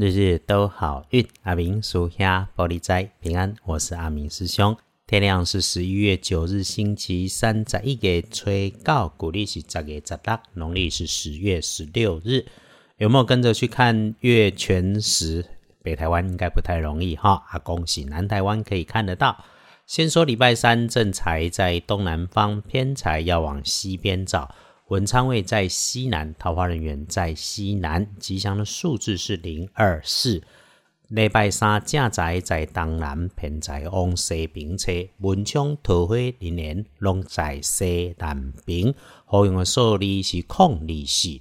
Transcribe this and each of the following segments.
日日都好运，阿明属下玻璃斋平安。我是阿明师兄。天亮是十一月九日，星期三，在一月吹告，古历是十月十六，农历是十月十六日。有没有跟着去看月全食？北台湾应该不太容易哈。啊，恭喜南台湾可以看得到。先说礼拜三正财在东南方，偏财要往西边找。文昌位在西南，桃花人员在西南，吉祥的数字是零二四。礼拜三正宅在东南，偏在往西边车，文昌桃花人员拢在西南边。好用的数字是空利四。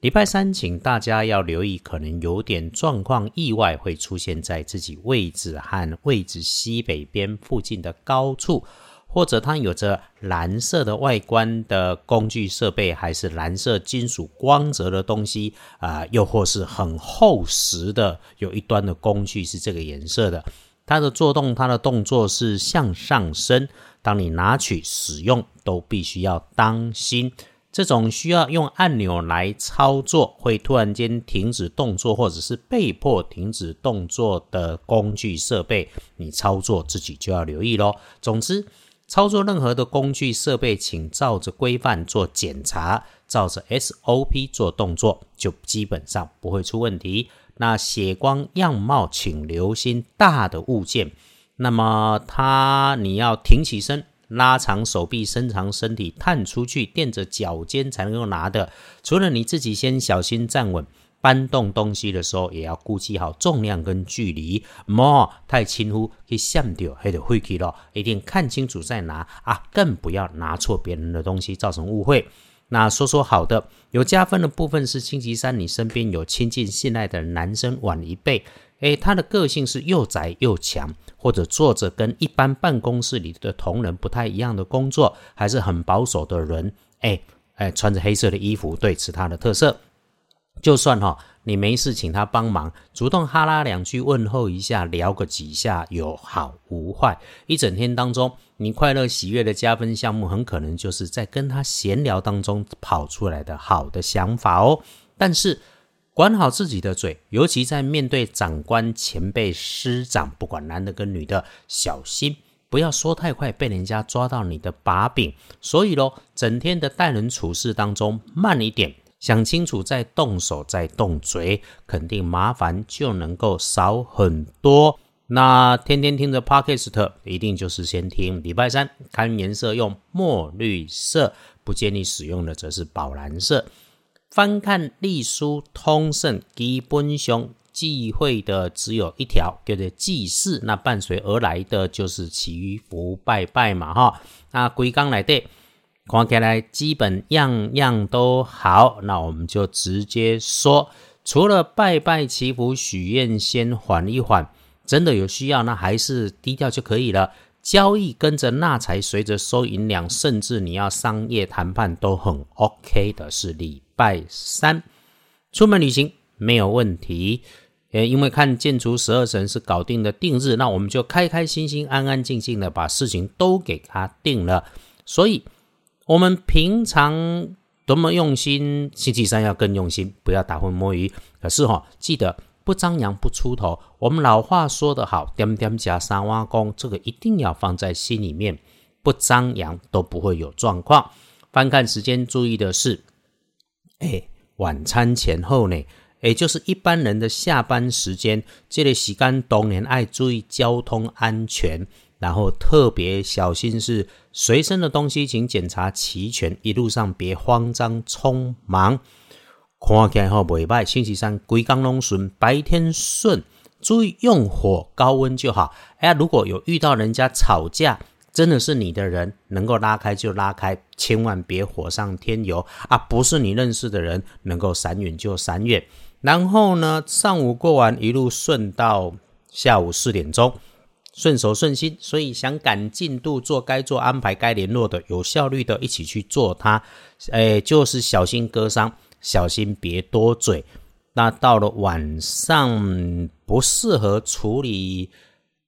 礼拜三，请大家要留意，可能有点状况，意外会出现在自己位置和位置西北边附近的高处。或者它有着蓝色的外观的工具设备，还是蓝色金属光泽的东西啊？又或是很厚实的，有一端的工具是这个颜色的。它的做动，它的动作是向上升。当你拿取使用，都必须要当心。这种需要用按钮来操作，会突然间停止动作，或者是被迫停止动作的工具设备，你操作自己就要留意喽。总之。操作任何的工具设备，请照着规范做检查，照着 SOP 做动作，就基本上不会出问题。那血光样貌，请留心大的物件。那么它你要挺起身，拉长手臂，伸长身体，探出去，垫着脚尖才能够拿的。除了你自己先小心站稳。搬动东西的时候，也要估计好重量跟距离，莫太轻忽，去闪掉，还得回去了。一定看清楚再拿啊，更不要拿错别人的东西，造成误会。那说说好的，有加分的部分是星期三，你身边有亲近信赖的男生晚一辈，诶，他的个性是又宅又强，或者做着跟一般办公室里的同仁不太一样的工作，还是很保守的人，诶诶，穿着黑色的衣服，对，是他的特色。就算哈，你没事请他帮忙，主动哈拉两句问候一下，聊个几下，有好无坏。一整天当中，你快乐喜悦的加分项目，很可能就是在跟他闲聊当中跑出来的好的想法哦。但是管好自己的嘴，尤其在面对长官、前辈、师长，不管男的跟女的，小心不要说太快，被人家抓到你的把柄。所以咯，整天的待人处事当中，慢一点。想清楚再动手再动嘴，肯定麻烦就能够少很多。那天天听着 Podcast，一定就是先听礼拜三看颜色用墨绿色，不建议使用的则是宝蓝色。翻看隶书通胜，基本上忌讳的只有一条，叫做祭祀。那伴随而来的就是祈福拜拜嘛，哈。那归纲来的。看起来基本样样都好，那我们就直接说，除了拜拜祈福许愿，先缓一缓。真的有需要，那还是低调就可以了。交易跟着纳财，随着收银两，甚至你要商业谈判都很 OK 的。是礼拜三出门旅行没有问题，呃，因为看建筑十二神是搞定的定日，那我们就开开心心、安安静静的把事情都给他定了。所以。我们平常多么用心，星期三要更用心，不要打混摸鱼。可是哈，记得不张扬不出头。我们老话说得好，点点加三挖工，这个一定要放在心里面，不张扬都不会有状况。翻看时间，注意的是，哎，晚餐前后呢，也就是一般人的下班时间，这里洗干冬年爱注意交通安全。然后特别小心是随身的东西，请检查齐全。一路上别慌张匆忙。看起来后尾拜，星期三归刚龙顺，白天顺，注意用火高温就好。哎，如果有遇到人家吵架，真的是你的人，能够拉开就拉开，千万别火上添油啊！不是你认识的人，能够闪远就闪远。然后呢，上午过完，一路顺到下午四点钟。顺手顺心，所以想赶进度，做该做安排，该联络的，有效率的，一起去做它。哎，就是小心割伤，小心别多嘴。那到了晚上，不适合处理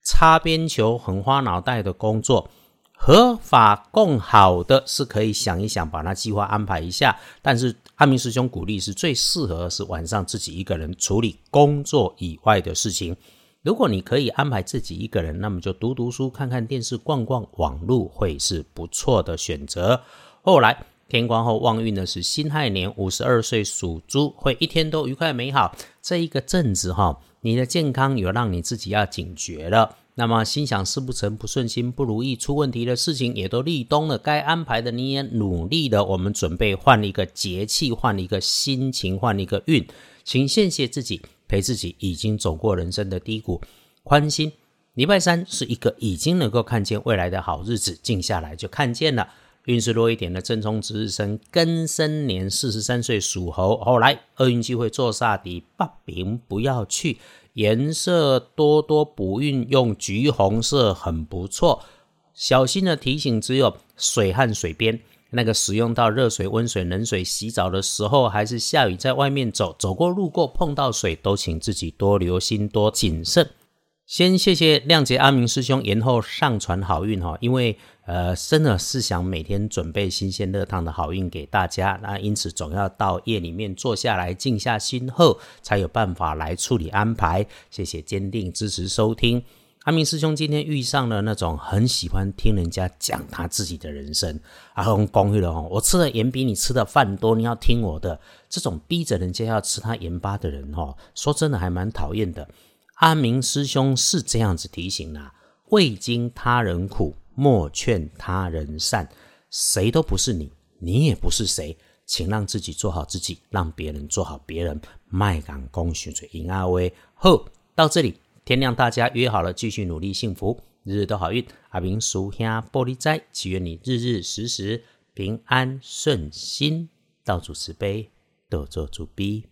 擦边球、很花脑袋的工作。合法共好的是可以想一想，把它计划安排一下。但是阿明师兄鼓励是最适合是晚上自己一个人处理工作以外的事情。如果你可以安排自己一个人，那么就读读书、看看电视、逛逛网络，会是不错的选择。后来天光后旺运呢是辛亥年五十二岁属猪，会一天都愉快美好。这一个阵子哈，你的健康有让你自己要警觉了。那么心想事不成、不顺心、不如意、出问题的事情也都立冬了，该安排的你也努力了。我们准备换一个节气，换一个心情，换一个运，请谢谢自己，陪自己已经走过人生的低谷，宽心。礼拜三是一个已经能够看见未来的好日子，静下来就看见了。运势弱一点的正冲值日生庚申年四十三岁属猴，后来厄运机会坐煞底，八平不要去。颜色多多补运用橘红色很不错，小心的提醒只有水和水边那个使用到热水、温水、冷水洗澡的时候，还是下雨在外面走，走过路过碰到水，都请自己多留心多谨慎。先谢谢谅解阿明师兄延后上传好运哈，因为呃真的是想每天准备新鲜热烫的好运给大家，那因此总要到夜里面坐下来静下心后，才有办法来处理安排。谢谢坚定支持收听阿明师兄今天遇上了那种很喜欢听人家讲他自己的人生，阿公公寓了哈，我吃的盐比你吃的饭多，你要听我的，这种逼着人家要吃他盐巴的人哦，说真的还蛮讨厌的。阿明师兄是这样子提醒啦：未经他人苦，莫劝他人善。谁都不是你，你也不是谁，请让自己做好自己，让别人做好别人。麦港公寻水迎阿威后到这里，天亮，大家约好了，继续努力，幸福，日日都好运。阿明叔兄玻璃斋，祈愿你日日时时平安顺心，道主慈悲，多做主逼。